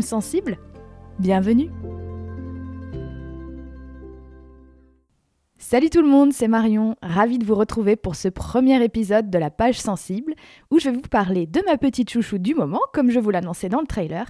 Sensible Bienvenue Salut tout le monde, c'est Marion, ravie de vous retrouver pour ce premier épisode de la page sensible où je vais vous parler de ma petite chouchou du moment, comme je vous l'annonçais dans le trailer,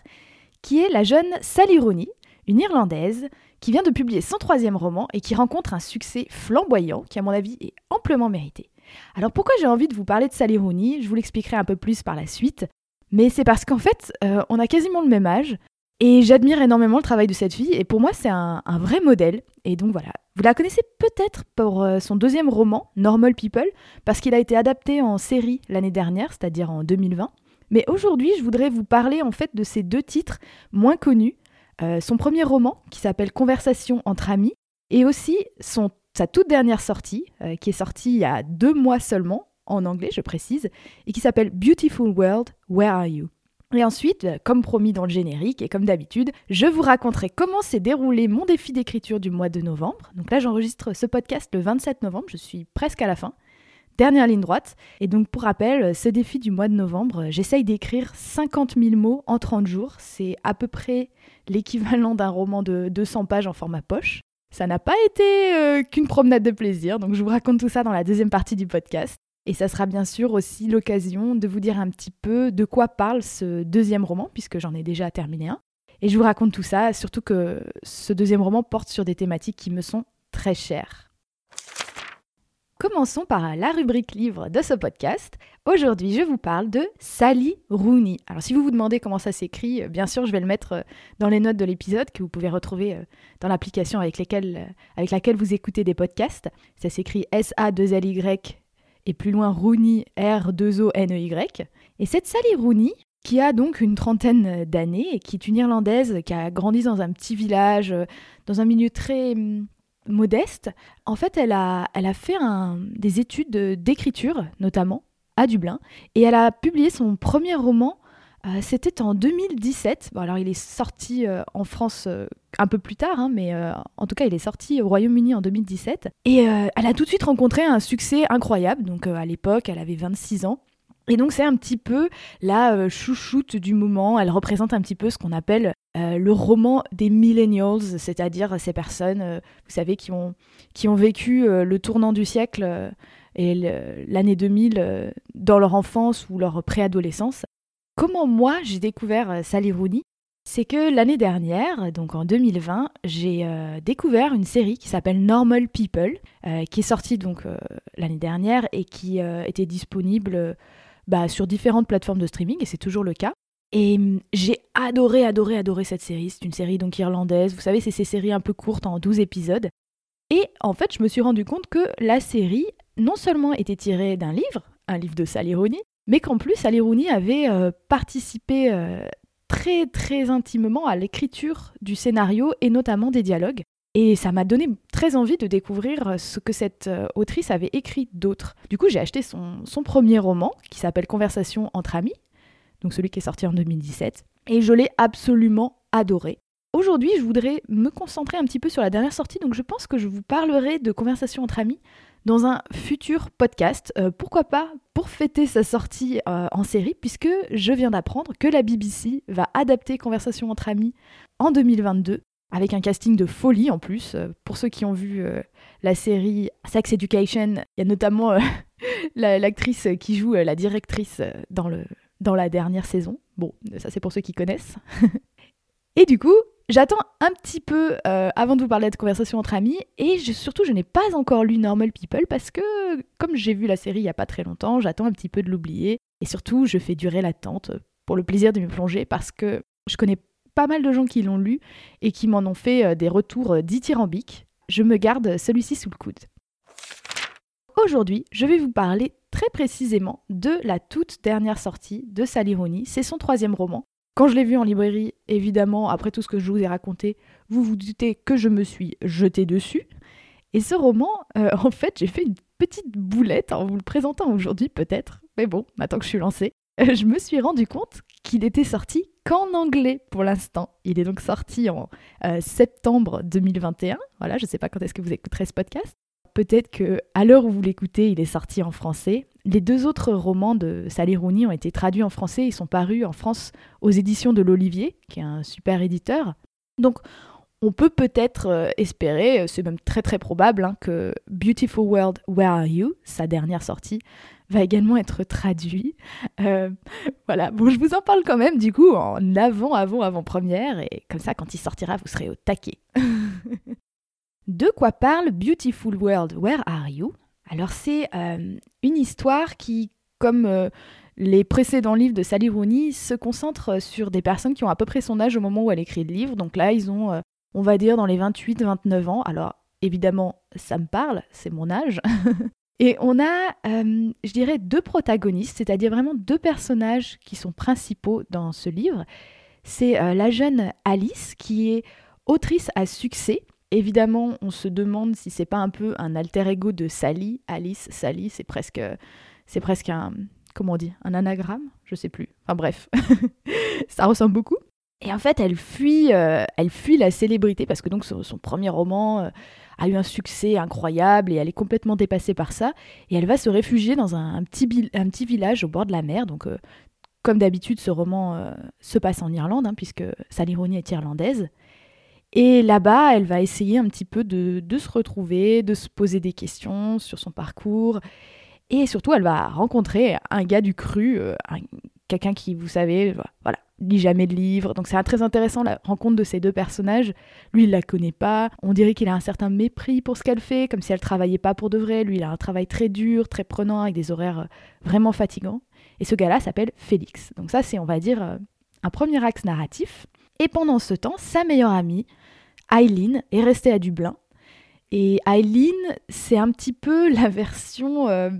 qui est la jeune Sally Rooney, une Irlandaise qui vient de publier son troisième roman et qui rencontre un succès flamboyant qui à mon avis est amplement mérité. Alors pourquoi j'ai envie de vous parler de Sally Rooney? Je vous l'expliquerai un peu plus par la suite. Mais c'est parce qu'en fait, euh, on a quasiment le même âge. Et j'admire énormément le travail de cette fille. Et pour moi, c'est un, vrai modèle. Et donc voilà. Vous la connaissez peut-être pour euh, son deuxième roman, Normal People, parce qu'il a été adapté en série l'année dernière, c'est-à-dire en 2020. Mais aujourd'hui, je voudrais vous parler en fait de ces deux titres moins connus. Euh, son premier roman, qui s'appelle Conversation entre amis, et aussi son, sa toute dernière sortie, qui est sortie il y a deux mois seulement, en anglais, je précise, et qui s'appelle Beautiful World, Where Are You? Et ensuite, comme promis dans le générique et comme d'habitude, je vous raconterai comment s'est déroulé mon défi d'écriture du mois de novembre. Donc là, j'enregistre ce podcast le 27 novembre, je suis presque à la fin. Dernière ligne droite. Et donc, pour rappel, ce défi du mois de novembre, j'essaye d'écrire 50 000 mots en 30 jours. C'est à peu près l'équivalent d'un roman de 200 pages en format poche. Ça n'a pas été euh, qu'une promenade de plaisir, donc je vous raconte tout ça dans la deuxième partie du podcast. Et ça sera bien sûr aussi l'occasion de vous dire un petit peu de quoi parle ce deuxième roman, puisque j'en ai déjà terminé un. Et je vous raconte tout ça, surtout que ce deuxième roman porte sur des thématiques qui me sont très chères. Commençons par la rubrique livre de ce podcast. Aujourd'hui, je vous parle de Sally Rooney. Alors, si vous vous demandez comment ça s'écrit, bien sûr, je vais le mettre dans les notes de l'épisode que vous pouvez retrouver dans l'application avec, avec laquelle vous écoutez des podcasts. Ça s'écrit S-A-2-L-Y et plus loin Rooney, R2O-N-E-Y. Et cette Sally Rooney, qui a donc une trentaine d'années et qui est une Irlandaise qui a grandi dans un petit village, euh, dans un milieu très hum, modeste, en fait, elle a fait des études d'écriture, notamment, à Dublin, et elle a publié son premier roman euh, c'était en 2017. Bon, alors il est sorti euh, en France euh, un peu plus tard, hein, mais en tout cas il est sorti au Royaume-Uni en 2017. Et elle a tout de suite rencontré un succès incroyable. Donc à l'époque, elle avait 26 ans. Et donc c'est un petit peu la chouchoute du moment. Elle représente un petit peu ce qu'on appelle le roman des millennials, c'est-à-dire ces personnes, vous savez, qui ont, qui ont vécu le tournant du siècle et l'année 2000 dans leur enfance ou leur préadolescence. Comment moi j'ai découvert euh, Sally Rooney C'est que l'année dernière, donc en 2020, j'ai euh, découvert une série qui s'appelle Normal People, euh, qui est sortie donc l'année dernière et qui était disponible bah, sur différentes plateformes de streaming et c'est toujours le cas. Et hum, j'ai adoré, adoré, adoré cette série. C'est une série donc irlandaise. Vous savez, c'est ces séries un peu courtes en 12 épisodes. Et en fait, je me suis rendu compte que la série, non seulement était tirée d'un livre, un livre de Sally Rooney, mais qu'en plus Ali Rooney avait euh, participé euh, très très intimement à l'écriture du scénario et notamment des dialogues. Et ça m'a donné très envie de découvrir ce que cette euh, autrice avait écrit d'autre. Du coup, j'ai acheté son, son, premier roman, qui s'appelle Conversation entre amis, donc celui qui est sorti en 2017, et je l'ai absolument adoré. Aujourd'hui, je voudrais me concentrer un petit peu sur la dernière sortie, donc je pense que je vous parlerai de Conversation entre amis dans un futur podcast. Euh, pourquoi pas pour fêter sa sortie euh, en série, puisque je viens d'apprendre que la BBC va adapter Conversation entre amis en 2022, avec un casting de folie en plus. Euh, pour ceux qui ont vu la série Sex Education, il y a notamment l'actrice qui joue la directrice dans, le, dans la dernière saison. Bon, ça c'est pour ceux qui connaissent. Et du coup, J'attends un petit peu euh, avant de vous parler de conversation entre amis et surtout je n'ai pas encore lu Normal People parce que comme j'ai vu la série il n'y a pas très longtemps, j'attends un petit peu de l'oublier et surtout je fais durer l'attente pour le plaisir de me plonger parce que je connais pas mal de gens qui l'ont lu et qui m'en ont fait euh, des retours euh, dithyrambiques. Je me garde celui-ci sous le coude. Aujourd'hui, je vais vous parler très précisément de la toute dernière sortie de Sally. C'est son troisième roman Quand je l'ai vu en librairie, évidemment, après tout ce que je vous ai raconté, vous vous doutez que je me suis jetée dessus. Et ce roman, euh, en fait, j'ai fait une petite boulette en vous le présentant aujourd'hui peut-être, mais bon, maintenant que je suis lancée, euh, je me suis rendu compte qu'il était sorti qu'en anglais pour l'instant. Il est donc sorti en euh, septembre 2021. Voilà, je ne sais pas quand est-ce que vous écouterez ce podcast. Peut-être que à l'heure où vous l'écoutez, il est sorti en français. Les deux autres romans de Sally Rooney ont été traduits en français. Ils sont parus en France aux éditions de l'Olivier, qui est un super éditeur. Donc, on peut peut-être euh, espérer, c'est même très très probable, hein, que Beautiful World, Where Are You, sa dernière sortie, va également être traduit. Euh, voilà, bon, je vous en parle quand même du coup en avant, avant, avant première, et comme ça, quand il sortira, vous serez au taquet. de quoi parle Beautiful World, Where Are You? Alors, c'est euh, une histoire qui, comme euh, les précédents livres de Sally Rooney, se concentre sur des personnes qui ont à peu près son âge au moment où elle écrit le livre. Donc là, ils ont, on va dire, dans les 28-29 ans. Alors, évidemment, ça me parle, c'est mon âge. Et on a, euh, je dirais, deux protagonistes, c'est-à-dire vraiment deux personnages qui sont principaux dans ce livre. C'est euh, la jeune Alice, qui est autrice à succès. Évidemment, on se demande si c'est pas un peu un alter ego de Sally. Alice, Sally, c'est presque, c'est presque un, comment on dit, un anagramme, je sais plus. Enfin bref, ça ressemble beaucoup. Et en fait, elle fuit, euh, elle fuit la célébrité parce que donc son, premier roman a eu un succès incroyable et elle est complètement dépassée par ça. Et elle va se réfugier dans un, petit, village au bord de la mer. Donc, euh, comme d'habitude, ce roman euh, se passe en Irlande, hein, puisque Sally Rooney est irlandaise. Et là-bas, elle va essayer un petit peu de, se retrouver, de se poser des questions sur son parcours. Et surtout, elle va rencontrer un gars du cru, euh, quelqu'un qui, vous savez, voilà, lit jamais de livres. Donc c'est très intéressant la rencontre de ces deux personnages. Lui, il la connaît pas. On dirait qu'il a un certain mépris pour ce qu'elle fait, comme si elle travaillait pas pour de vrai. Lui, il a un travail très dur, très prenant, avec des horaires euh, vraiment fatigants. Et ce gars-là s'appelle Félix. Donc ça, c'est, on va dire, euh, un premier axe narratif. Et pendant ce temps, sa meilleure amie, Eileen, est restée à Dublin. Et Eileen, c'est un petit peu la version... Euh,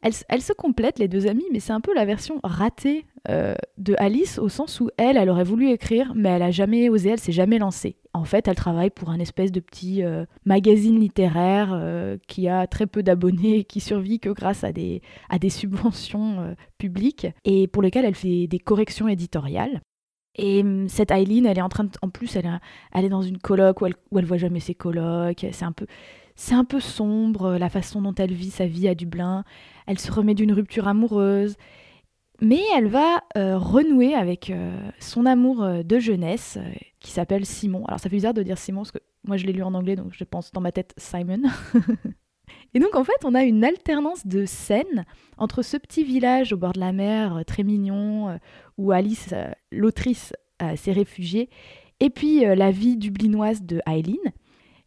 elles, se complètent, les deux amies, mais c'est un peu la version ratée euh, de Alice, au sens où elle, elle aurait voulu écrire, mais elle a jamais osé, elle s'est jamais lancée. En fait, elle travaille pour un espèce de petit euh, magazine littéraire qui a très peu d'abonnés et qui survit que grâce à des, à des subventions publiques, et pour lesquelles elle fait des corrections éditoriales. Et hum, cette Eileen, elle est en train de, en plus, elle, est dans une coloc où elle, où voit jamais ses colocs. C'est un peu, c'est un peu sombre la façon dont elle vit sa vie à Dublin elle se remet d'une rupture amoureuse, mais elle va euh, renouer avec euh, son amour euh, de jeunesse qui s'appelle Simon. Alors ça fait bizarre de dire Simon parce que moi je l'ai lu en anglais donc je pense dans ma tête Simon. Et donc en fait on a une alternance de scènes entre ce petit village au bord de la mer très mignon où Alice, l'autrice, s'est réfugiée, et puis la vie dublinoise de Eileen.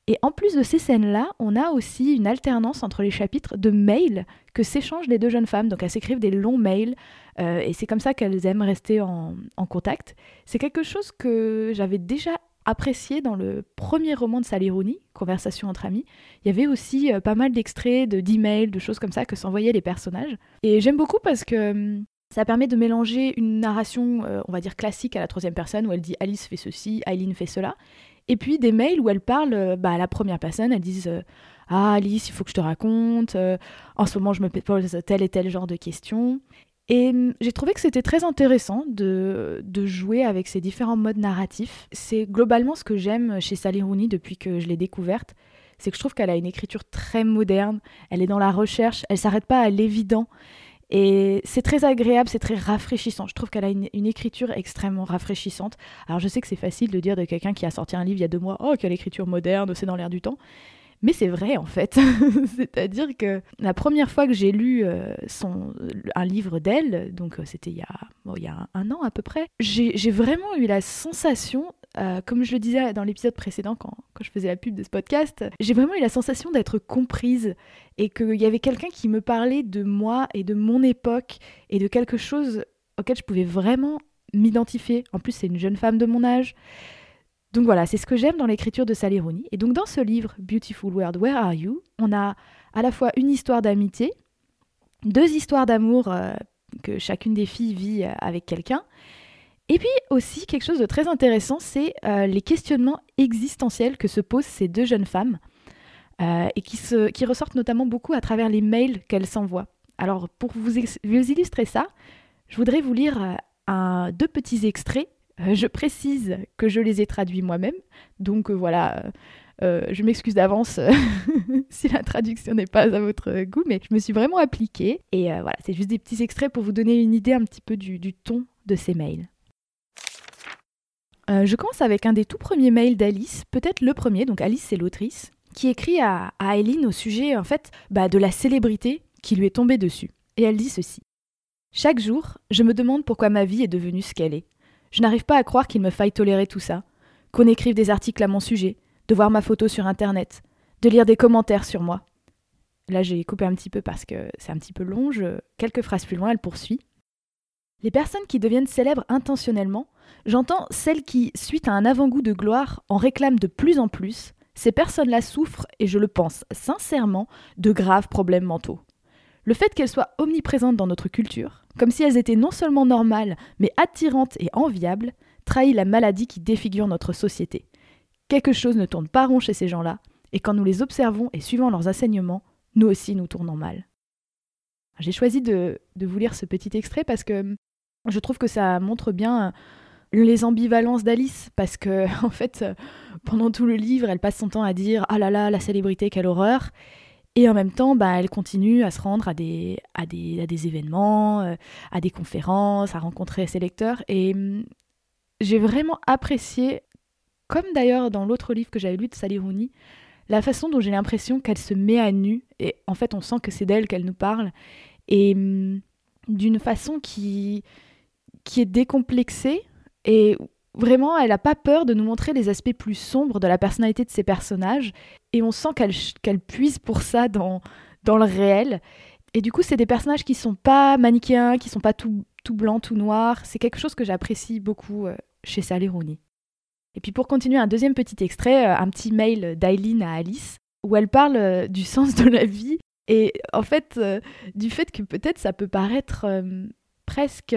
Et en plus de ces scènes-là, on a aussi une alternance entre les chapitres de mails que s'échangent les deux jeunes femmes. Donc elles s'écrivent des longs mails euh, et c'est comme ça qu'elles aiment rester en, contact. C'est quelque chose que j'avais déjà apprécié dans le premier roman de Sally Rooney, Conversation entre amis. Il y avait aussi euh, pas mal d'extraits, de, d'emails, de choses comme ça que s'envoyaient les personnages. Et j'aime beaucoup parce que hum, ça permet de mélanger une narration, euh, on va dire classique à la troisième personne, où elle dit Alice fait ceci, Eileen fait cela, et puis des mails où elle parle bah, à la première personne, elles disent ah Alice, il faut que je te raconte. Euh, en ce moment, je me pose tel et tel genre de questions. Et hum, j'ai trouvé que c'était très intéressant de, de, jouer avec ces différents modes narratifs. C'est globalement ce que j'aime chez Sally Rooney depuis que je l'ai découverte. C'est que je trouve qu'elle a une écriture très moderne, elle est dans la recherche, elle s'arrête pas à l'évident. Et c'est très agréable, c'est très rafraîchissant. Je trouve qu'elle a une, une, écriture extrêmement rafraîchissante. Alors je sais que c'est facile de dire de quelqu'un qui a sorti un livre il y a deux mois, oh, quelle écriture moderne, c'est dans l'air du temps. Mais c'est vrai en fait. C'est-à-dire que la première fois que j'ai lu euh, son, un livre d'elle, donc euh, c'était il, y a, un an à peu près, j'ai vraiment eu la sensation, euh, comme je le disais dans l'épisode précédent quand, quand, je faisais la pub de ce podcast, j'ai vraiment eu la sensation d'être comprise et qu'il y avait quelqu'un qui me parlait de moi et de mon époque et de quelque chose auquel je pouvais vraiment m'identifier. En plus, c'est une jeune femme de mon âge. Donc voilà, c'est ce que j'aime dans l'écriture de Sally Rooney. Et donc dans ce livre, Beautiful World, Where Are You On a à la fois une histoire d'amitié, deux histoires d'amour euh, que chacune des filles vit euh, avec quelqu'un, Et puis aussi, quelque chose de très intéressant, c'est euh, les questionnements existentiels que se posent ces deux jeunes femmes et qui, ressortent notamment beaucoup à travers les mails qu'elles s'envoient. Alors, pour vous, illustrer ça, je voudrais vous lire deux petits extraits. Je précise que je les ai traduits moi-même, donc voilà. je m'excuse d'avance si la traduction n'est pas à votre goût, mais je me suis vraiment appliquée. Et voilà, c'est juste des petits extraits pour vous donner une idée un petit peu du, ton de ces mails. Euh, je commence avec un des tout premiers mails d'Alice, peut-être le premier, donc Alice c'est l'autrice, qui écrit à, à Eileen au sujet en fait bah, de la célébrité qui lui est tombée dessus. Et elle dit ceci. Chaque jour, je me demande pourquoi ma vie est devenue ce qu'elle est. Je n'arrive pas à croire qu'il me faille tolérer tout ça, qu'on écrive des articles à mon sujet, de voir ma photo sur Internet, de lire des commentaires sur moi. Là, j'ai coupé un petit peu parce que c'est un petit peu long. Quelques phrases plus loin, elle poursuit. Les personnes qui deviennent célèbres intentionnellement J'entends celles qui, suite à un avant-goût de gloire, en réclament de plus en plus. Ces personnes-là souffrent, et je le pense sincèrement, de graves problèmes mentaux. Le fait qu'elles soient omniprésentes dans notre culture, comme si elles étaient non seulement normales, mais attirantes et enviables, trahit la maladie qui défigure notre société. Quelque chose ne tourne pas rond chez ces gens-là, et quand nous les observons et suivons leurs enseignements, nous aussi nous tournons mal. J'ai choisi de, de, vous lire ce petit extrait parce que je trouve que ça montre bien les ambivalences d'Alice, parce que en fait, pendant tout le livre, elle passe son temps à dire ah là là, la célébrité, quelle horreur. Et en même temps, bah, elle continue à se rendre à des, à des, à des événements, euh, à des conférences, à rencontrer ses lecteurs. Et hum, j'ai vraiment apprécié, comme d'ailleurs dans l'autre livre que j'avais lu de Sally Rooney, la façon dont j'ai l'impression qu'elle se met à nu. Et en fait, on sent que c'est d'elle qu'elle nous parle. Et hum, d'une façon qui, qui est décomplexée, et vraiment, elle n'a pas peur de nous montrer les aspects plus sombres de la personnalité de ses personnages. Et on sent qu'elle puise pour ça dans, dans le réel. Et du coup, c'est des personnages qui sont pas manichéens, qui sont pas tout, tout blanc, tout noir. C'est quelque chose que j'apprécie beaucoup euh, chez Sally Rooney. Et puis pour continuer, un deuxième petit extrait, euh, un petit mail d'Aileen à Alice, où elle parle euh, du sens de la vie et en fait du fait que peut-être ça peut paraître presque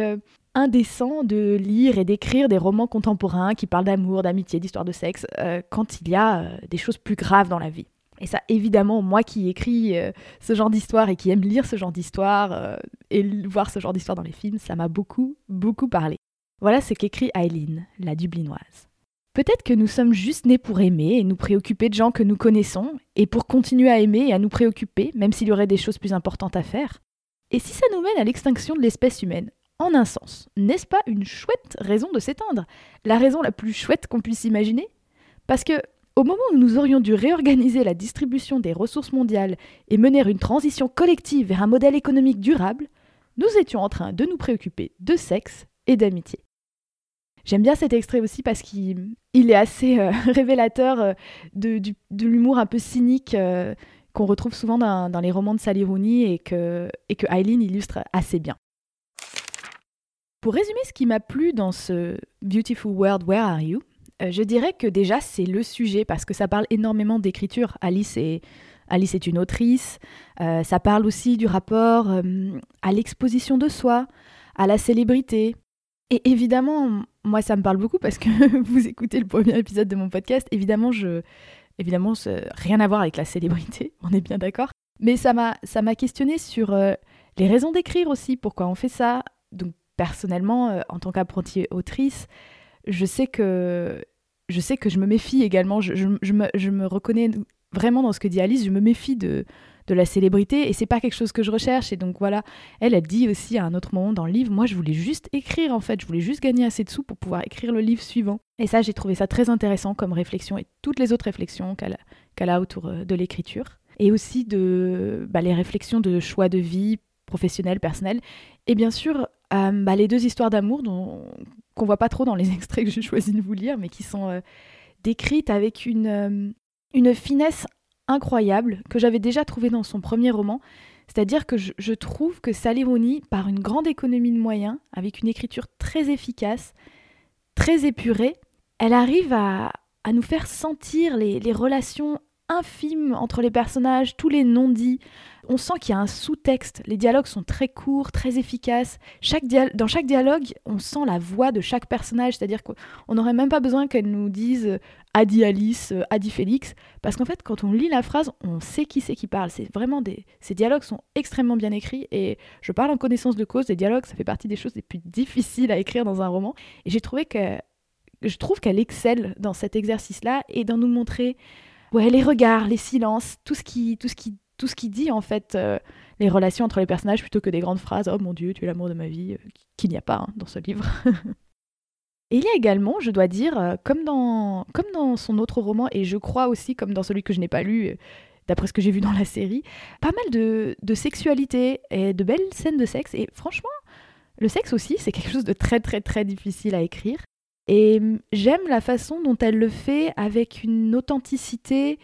indécent de lire et d'écrire des romans contemporains qui parlent d'amour, d'amitié, d'histoire de sexe, euh, quand il y a euh, des choses plus graves dans la vie. Et ça, évidemment, moi qui écris euh, ce genre d'histoire et qui aime lire ce genre d'histoire et voir ce genre d'histoire dans les films, ça m'a beaucoup, beaucoup parlé. Voilà ce qu'écrit Eileen, la Dublinoise. Peut-être que nous sommes juste nés pour aimer et nous préoccuper de gens que nous connaissons, et pour continuer à aimer et à nous préoccuper, même s'il y aurait des choses plus importantes à faire. Et si ça nous mène à l'extinction de l'espèce humaine? En un sens. N'est-ce pas une chouette raison de s'éteindre? La raison la plus chouette qu'on puisse imaginer? Parce que, au moment où nous aurions dû réorganiser la distribution des ressources mondiales et mener une transition collective vers un modèle économique durable, nous étions en train de nous préoccuper de sexe et d'amitié. J'aime bien cet extrait aussi parce qu'il est assez euh, révélateur euh, de, l'humour un peu cynique euh, qu'on retrouve souvent dans, les romans de Sally Rooney et que, et Eileen illustre assez bien. Pour résumer ce qui m'a plu dans ce Beautiful World, Where Are You euh, Je dirais que déjà c'est le sujet parce que ça parle énormément d'écriture. Alice est, Alice est une autrice. Euh, ça parle aussi du rapport euh, à l'exposition de soi, à la célébrité. Et évidemment, moi ça me parle beaucoup parce que vous écoutez le premier épisode de mon podcast. Évidemment, je, évidemment, rien à voir avec la célébrité. On est bien d'accord. Mais ça m'a, questionné sur les raisons d'écrire aussi, pourquoi on fait ça. Donc personnellement, euh, en tant qu'apprentie autrice, je sais que je sais que je me méfie également. Je, me, reconnais vraiment dans ce que dit Alice. Je me méfie de, de la célébrité et c'est pas quelque chose que je recherche. Et donc voilà, elle, a dit aussi à un autre moment dans le livre, moi je voulais juste écrire en fait, je voulais juste gagner assez de sous pour pouvoir écrire le livre suivant. Et ça, j'ai trouvé ça très intéressant comme réflexion et toutes les autres réflexions qu'elle a autour euh, de l'écriture. Et aussi de bah, les réflexions de choix de vie professionnel, personnel. Et bien sûr, euh, bah, les deux histoires d'amour qu'on voit pas trop dans les extraits que j'ai choisi de vous lire, mais qui sont euh, décrites avec une, euh, une finesse incroyable que j'avais déjà trouvée dans son premier roman. C'est-à-dire que je, trouve que Rooney, par une grande économie de moyens, avec une écriture très efficace, très épurée, elle arrive à, à nous faire sentir les relations infime entre les personnages, tous les non-dits. On sent qu'il y a un sous-texte. Les dialogues sont très courts, très efficaces. Dans chaque dialogue, on sent la voix de chaque personnage. C'est-à-dire qu'on n'aurait même pas besoin qu'elle nous dise euh, Adi Alice, euh, Adi Félix. Parce qu'en fait, quand on lit la phrase, on sait qui c'est qui parle. C'est vraiment des... Ces dialogues sont extrêmement bien écrits. Et je parle en connaissance de cause. Les dialogues, ça fait partie des choses les plus difficiles à écrire dans un roman. Et j'ai trouvé que. Je trouve qu'elle excelle dans cet exercice-là et dans nous montrer ouais, les regards, les silences, tout ce qui, tout ce qui, tout ce qui dit en fait euh, les relations entre les personnages plutôt que des grandes phrases. Oh mon Dieu, tu es l'amour de ma vie, euh, qu'il n'y a pas hein, dans ce livre. Et il y a également, je dois dire, euh, comme dans, comme dans son autre roman, et je crois aussi comme dans celui que je n'ai pas lu, d'après ce que j'ai vu dans la série, pas mal de, de sexualité et de belles scènes de sexe. Et franchement, le sexe aussi, c'est quelque chose de très très très difficile à écrire. Et hum, j'aime la façon dont elle le fait avec une authenticité,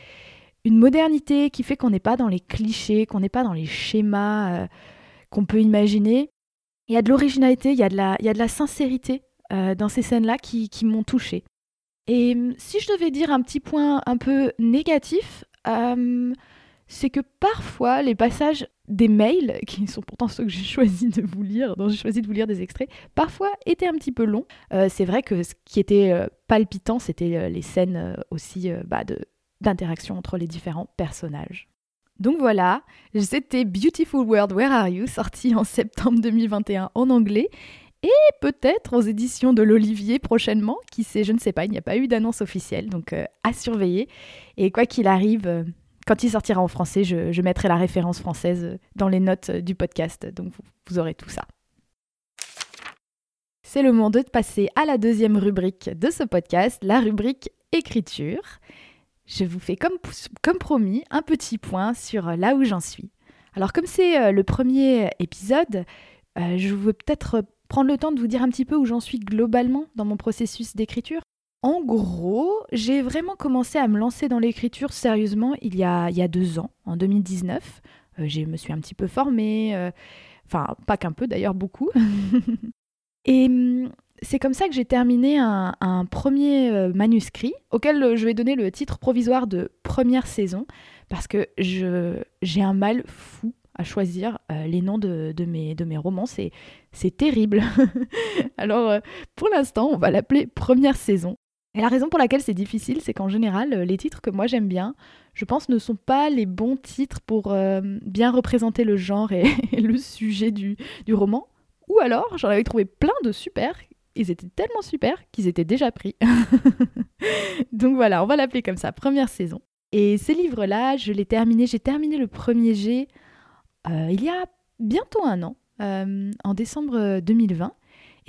une modernité qui fait qu'on n'est pas dans les clichés, qu'on n'est pas dans les schémas euh, qu'on peut imaginer. Il y a de l'originalité, il, y a de la, il y a de la sincérité euh, dans ces scènes-là qui, m'ont touchée. Et hum, si je devais dire un petit point un peu négatif, hum, c'est que parfois les passages des mails, qui sont pourtant ceux que j'ai choisi de vous lire, dont j'ai choisi de vous lire des extraits, parfois étaient un petit peu longs. Euh, c'est vrai que ce qui était euh, palpitant, c'était euh, les scènes aussi bah, d'interaction entre les différents personnages. Donc voilà, c'était Beautiful World, Where Are You, sorti en septembre 2021 en anglais, et peut-être aux éditions de l'Olivier prochainement, qui sait, je ne sais pas, il n'y a pas eu d'annonce officielle, donc à surveiller. Et quoi qu'il arrive, quand il sortira en français, je, mettrai la référence française dans les notes du podcast, donc vous, aurez tout ça. C'est le moment de passer à la deuxième rubrique de ce podcast, la rubrique écriture. Je vous fais comme, promis un petit point sur là où j'en suis. Alors comme c'est euh, le premier épisode, euh, je veux peut-être prendre le temps de vous dire un petit peu où j'en suis globalement dans mon processus d'écriture. En gros, j'ai vraiment commencé à me lancer dans l'écriture sérieusement il y a, il y a deux ans, en 2019. Euh, je me suis un petit peu formée, euh, enfin pas qu'un peu d'ailleurs, beaucoup. Et hum, c'est comme ça que j'ai terminé un, premier euh, manuscrit auquel je vais donner le titre provisoire de première saison parce que j'ai un mal fou à choisir les noms de, mes, de mes romans. C'est terrible. Alors pour l'instant, on va l'appeler première saison. Et la raison pour laquelle c'est difficile, c'est qu'en général, euh, les titres que moi j'aime bien, je pense, ne sont pas les bons titres pour euh, bien représenter le genre et, le sujet du, roman. Ou alors, j'en avais trouvé plein de super, ils étaient tellement super qu'ils étaient déjà pris. Donc voilà, on va l'appeler comme ça, première saison. Et ces livres-là, je l'ai terminé, j'ai terminé le premier G euh, il y a bientôt un an, en décembre 2020.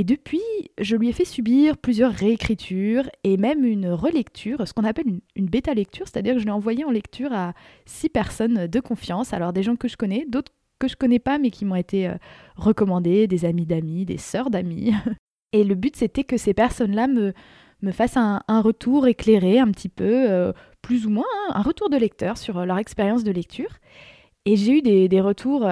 Et depuis, je lui ai fait subir plusieurs réécritures et même une relecture, ce qu'on appelle une, bêta-lecture, c'est-à-dire que je l'ai envoyé en lecture à six personnes de confiance, alors des gens que je connais, d'autres que je connais pas mais qui m'ont été euh, recommandés, des amis d'amis, des sœurs d'amis. Et le but c'était que ces personnes-là me, me fassent un, retour éclairé un petit peu, euh, plus ou moins, hein, un retour de lecteur sur euh, leur expérience de lecture. Et j'ai eu des, des retours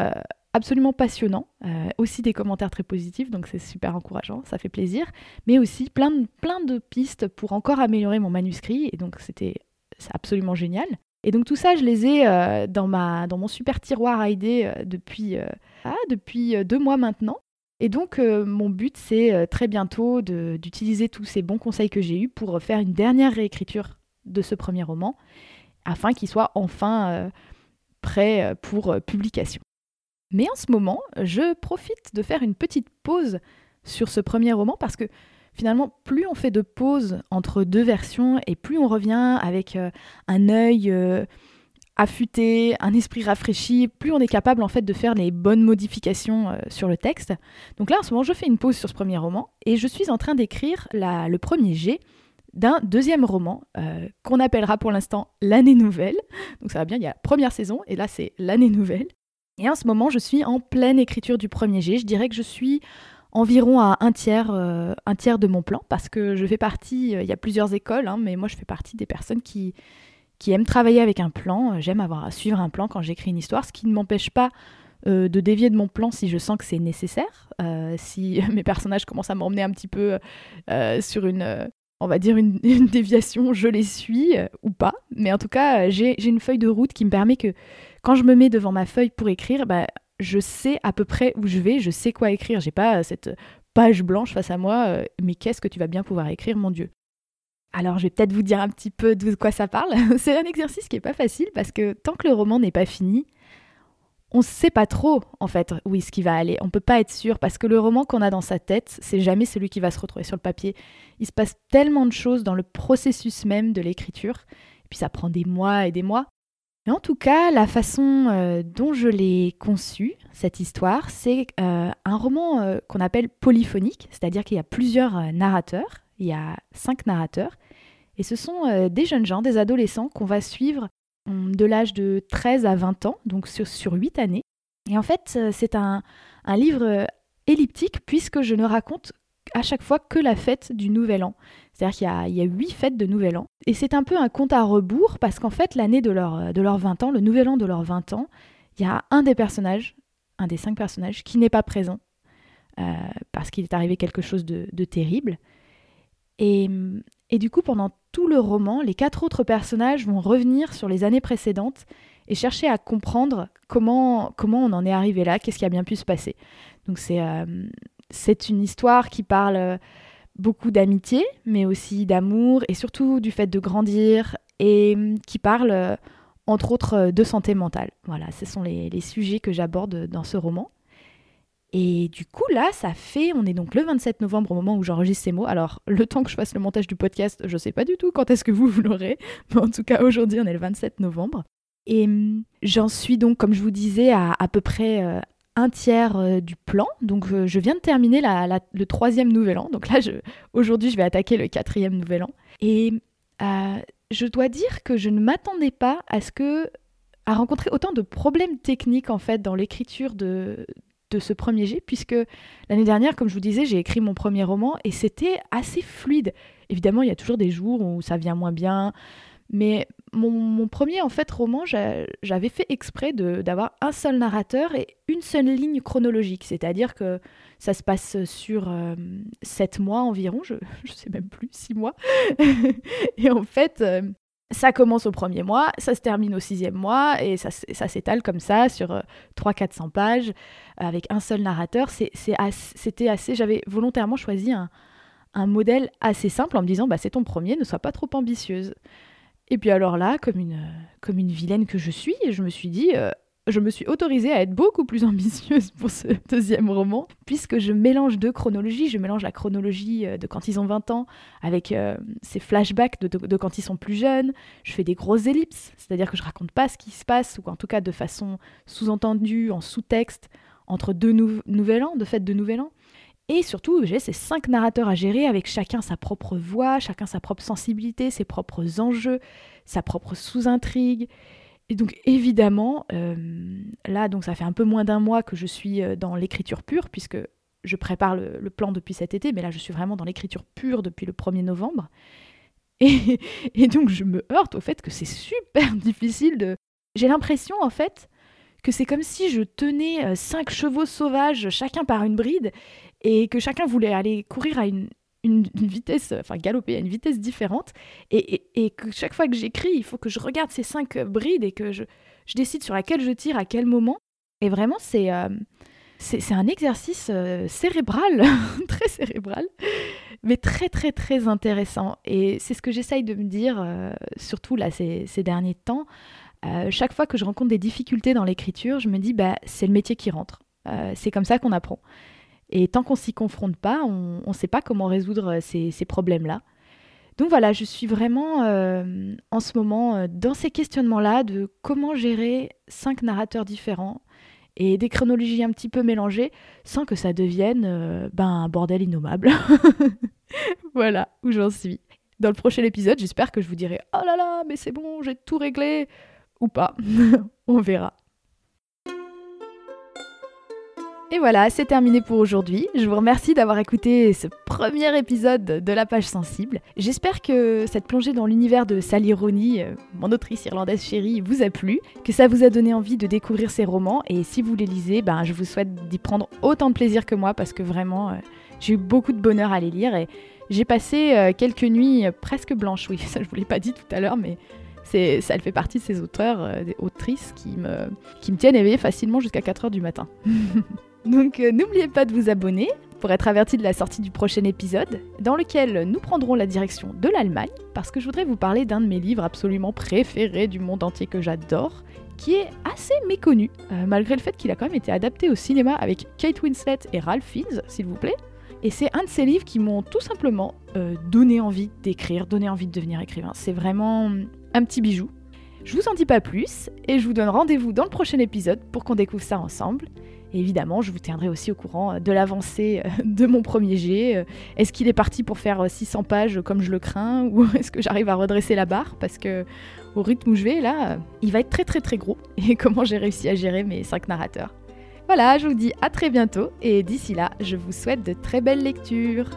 absolument passionnant, euh, aussi des commentaires très positifs, donc c'est super encourageant, ça fait plaisir, mais aussi plein de, pistes pour encore améliorer mon manuscrit, et donc c'était absolument génial. Et donc tout ça, je les ai euh, dans, ma, dans mon super tiroir à idées euh, depuis, ah, depuis deux mois maintenant. Et donc mon but, c'est très bientôt d'utiliser tous ces bons conseils que j'ai eus pour faire une dernière réécriture de ce premier roman, afin qu'il soit enfin prêt pour publication. Mais en ce moment, je profite de faire une petite pause sur ce premier roman parce que finalement, plus on fait de pauses entre deux versions et plus on revient avec euh, un œil euh, affûté, un esprit rafraîchi, plus on est capable en fait de faire les bonnes modifications euh, sur le texte. Donc là, en ce moment, je fais une pause sur ce premier roman et je suis en train d'écrire le premier G d'un deuxième roman qu'on appellera pour l'instant l'année nouvelle. Donc ça va bien, il y a première saison et là c'est l'année nouvelle. Et en ce moment, je suis en pleine écriture du premier G. Je dirais que je suis environ à un tiers, euh, un tiers de mon plan parce que je fais partie, euh, il y a plusieurs écoles, hein, mais moi je fais partie des personnes qui, qui aiment travailler avec un plan. J'aime avoir à suivre un plan quand j'écris une histoire, ce qui ne m'empêche pas euh, de dévier de mon plan si je sens que c'est nécessaire. si mes personnages commencent à m'emmener un petit peu sur une on va dire une, déviation, je les suis euh, ou pas. Mais en tout cas, euh, j'ai une feuille de route qui me permet que quand je me mets devant ma feuille pour écrire, bah, je sais à peu près où je vais, je sais quoi écrire. J'ai pas cette page blanche face à moi, mais qu'est-ce que tu vas bien pouvoir écrire, mon Dieu alors, je vais peut-être vous dire un petit peu de quoi ça parle. C'est un exercice qui n'est pas facile parce que tant que le roman n'est pas fini, on ne sait pas trop, en fait, où est-ce qu'il va aller. On ne peut pas être sûr, parce que le roman qu'on a dans sa tête, c'est jamais celui qui va se retrouver sur le papier. Il se passe tellement de choses dans le processus même de l'écriture, et puis ça prend des mois et des mois. En tout cas, la façon euh, dont je l'ai conçu, cette histoire, c'est euh, un roman euh, qu'on appelle polyphonique, c'est-à-dire qu'il y a plusieurs narrateurs, il y a cinq narrateurs, et ce sont des jeunes gens, des adolescents qu'on va suivre de l'âge de 13 à 20 ans, donc sur, sur 8 années. Et en fait, c'est un, livre euh, elliptique puisque je ne raconte à chaque fois que la fête du Nouvel An. C'est-à-dire qu'il y a, huit fêtes de Nouvel An. Et c'est un peu un compte à rebours parce qu'en fait, l'année de leurs euh, de 20 ans, le Nouvel An de leurs 20 ans, il y a un des personnages, un des cinq personnages, qui n'est pas présent parce qu'il est arrivé quelque chose de, de terrible. Et, et du coup, pendant tout le roman, les quatre autres personnages vont revenir sur les années précédentes et chercher à comprendre comment, comment on en est arrivé là, qu'est-ce qui a bien pu se passer. Donc c'est euh, c'est une histoire qui parle euh, beaucoup d'amitié, mais aussi d'amour et surtout du fait de grandir et qui parle euh, entre autres de santé mentale. Voilà, ce sont les, sujets que j'aborde dans ce roman. Et du coup, là, ça fait, on est donc le 27 novembre au moment où j'enregistre ces mots. Alors, le temps que je fasse le montage du podcast, je sais pas du tout quand est-ce que vous, vous l'aurez. Mais en tout cas, aujourd'hui, on est le 27 novembre. Et hum, j'en suis donc, comme je vous disais, à à peu près euh, un tiers euh, du plan. Donc, euh, je viens de terminer le troisième nouvel an. Donc là, aujourd'hui, je vais attaquer le quatrième nouvel an. Et je dois dire que je ne m'attendais pas à ce que à rencontrer autant de problèmes techniques en fait dans l'écriture de, de ce premier jet, puisque l'année dernière, comme je vous disais, j'ai écrit mon premier roman et c'était assez fluide. Évidemment, il y a toujours des jours où ça vient moins bien, mais mon, premier en fait roman, j'avais fait exprès d'avoir un seul narrateur et une seule ligne chronologique, c'est-à-dire que ça se passe sur euh, sept mois environ, je, ne sais même plus, six mois. et en fait, euh, ça commence au premier mois, ça se termine au sixième mois, et ça, s'étale comme ça sur 300-400 euh, pages, avec un seul narrateur. C'était assez, j'avais volontairement choisi un, modèle assez simple en me disant, bah, c'est ton premier, ne sois pas trop ambitieuse. Et puis alors là, comme une, comme une vilaine que je suis, je me suis dit, euh, je me suis autorisée à être beaucoup plus ambitieuse pour ce deuxième roman, puisque je mélange deux chronologies. Je mélange la chronologie euh, de quand ils ont 20 ans avec euh, ces flashbacks de, quand ils sont plus jeunes. Je fais des grosses ellipses, c'est-à-dire que je raconte pas ce qui se passe, ou en tout cas de façon sous-entendue, en sous-texte, entre deux nouvel an, de fait de nouvel an. Et surtout, j'ai ces cinq narrateurs à gérer avec chacun sa propre voix, chacun sa propre sensibilité, ses propres enjeux, sa propre sous-intrigue. Et donc évidemment, euh, là, donc ça fait un peu moins d'un mois que je suis euh, dans l'écriture pure, puisque je prépare le, plan depuis cet été, mais là je suis vraiment dans l'écriture pure depuis le 1er novembre. Et, et, donc je me heurte au fait que c'est super difficile de... J'ai l'impression en fait que c'est comme si je tenais euh, cinq chevaux sauvages, chacun par une bride, et que chacun voulait aller courir à une, vitesse, enfin galoper à une vitesse différente, et, que chaque fois que j'écris, il faut que je regarde ces cinq brides et que je, décide sur laquelle je tire à quel moment. Et vraiment, c'est euh, c'est un exercice euh, cérébral, très cérébral, mais très très très intéressant. Et c'est ce que j'essaye de me dire, euh, surtout là ces, ces derniers temps. chaque fois que je rencontre des difficultés dans l'écriture, je me dis, bah, c'est le métier qui rentre. c'est comme ça qu'on apprend. Et tant qu'on s'y confronte pas, on ne sait pas comment résoudre euh, ces, problèmes-là. Donc voilà, je suis vraiment euh, en ce moment euh, dans ces questionnements-là de comment gérer cinq narrateurs différents et des chronologies un petit peu mélangées sans que ça devienne ben, un bordel innommable. voilà où j'en suis. Dans le prochain épisode, j'espère que je vous dirai Oh là là, mais c'est bon, j'ai tout réglé ou pas. On verra. Et voilà, c'est terminé pour aujourd'hui. Je vous remercie d'avoir écouté ce premier épisode de La Page Sensible. J'espère que cette plongée dans l'univers de Sally Rooney, euh, mon autrice irlandaise chérie, vous a plu, que ça vous a donné envie de découvrir ses romans. Et si vous les lisez, ben, je vous souhaite d'y prendre autant de plaisir que moi parce que vraiment, euh, j'ai eu beaucoup de bonheur à les lire et j'ai passé euh, quelques nuits presque blanches. Oui, ça je vous l'ai pas dit tout à l'heure, mais ça fait partie de ces auteurs, des autrices qui me, qui me tiennent éveillée facilement jusqu'à 4h du matin. Donc euh, n'oubliez pas de vous abonner pour être averti de la sortie du prochain épisode, dans lequel nous prendrons la direction de l'Allemagne, parce que je voudrais vous parler d'un de mes livres absolument préférés du monde entier que j'adore, qui est assez méconnu, euh, malgré le fait qu'il a quand même été adapté au cinéma avec Kate Winslet et Ralph Fiennes, s'il vous plaît. Et c'est un de ces livres qui m'ont tout simplement euh, donné envie d'écrire, donné envie de devenir écrivain. C'est vraiment un petit bijou. Je vous en dis pas plus, et je vous donne rendez-vous dans le prochain épisode pour qu'on découvre ça ensemble. Et évidemment, je vous tiendrai aussi au courant euh, de l'avancée euh, de mon premier jet. Euh, est-ce qu'il est parti pour faire 600 pages comme je le crains ou est-ce que j'arrive à redresser la barre? Parce que au rythme où je vais là, il va être très très très gros et comment j'ai réussi à gérer mes 5 narrateurs? Voilà, je vous dis à très bientôt et d'ici là, je vous souhaite de très belles lectures.